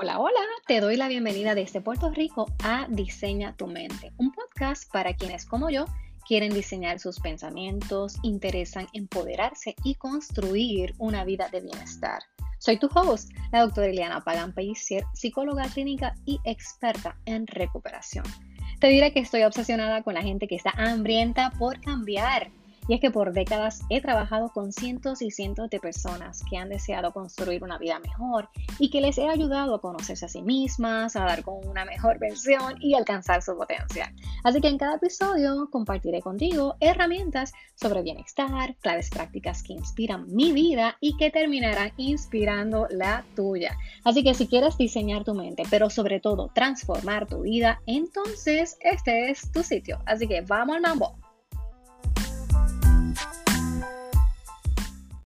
Hola, hola, te doy la bienvenida desde Puerto Rico a Diseña tu mente, un podcast para quienes como yo quieren diseñar sus pensamientos, interesan empoderarse y construir una vida de bienestar. Soy tu host, la doctora Eliana Pagan Pellicer, psicóloga clínica y experta en recuperación. Te diré que estoy obsesionada con la gente que está hambrienta por cambiar y es que por décadas he trabajado con cientos y cientos de personas que han deseado construir una vida mejor y que les he ayudado a conocerse a sí mismas, a dar con una mejor versión y alcanzar su potencial. Así que en cada episodio compartiré contigo herramientas sobre bienestar, claves prácticas que inspiran mi vida y que terminarán inspirando la tuya. Así que si quieres diseñar tu mente, pero sobre todo transformar tu vida, entonces este es tu sitio. Así que vamos al mambo.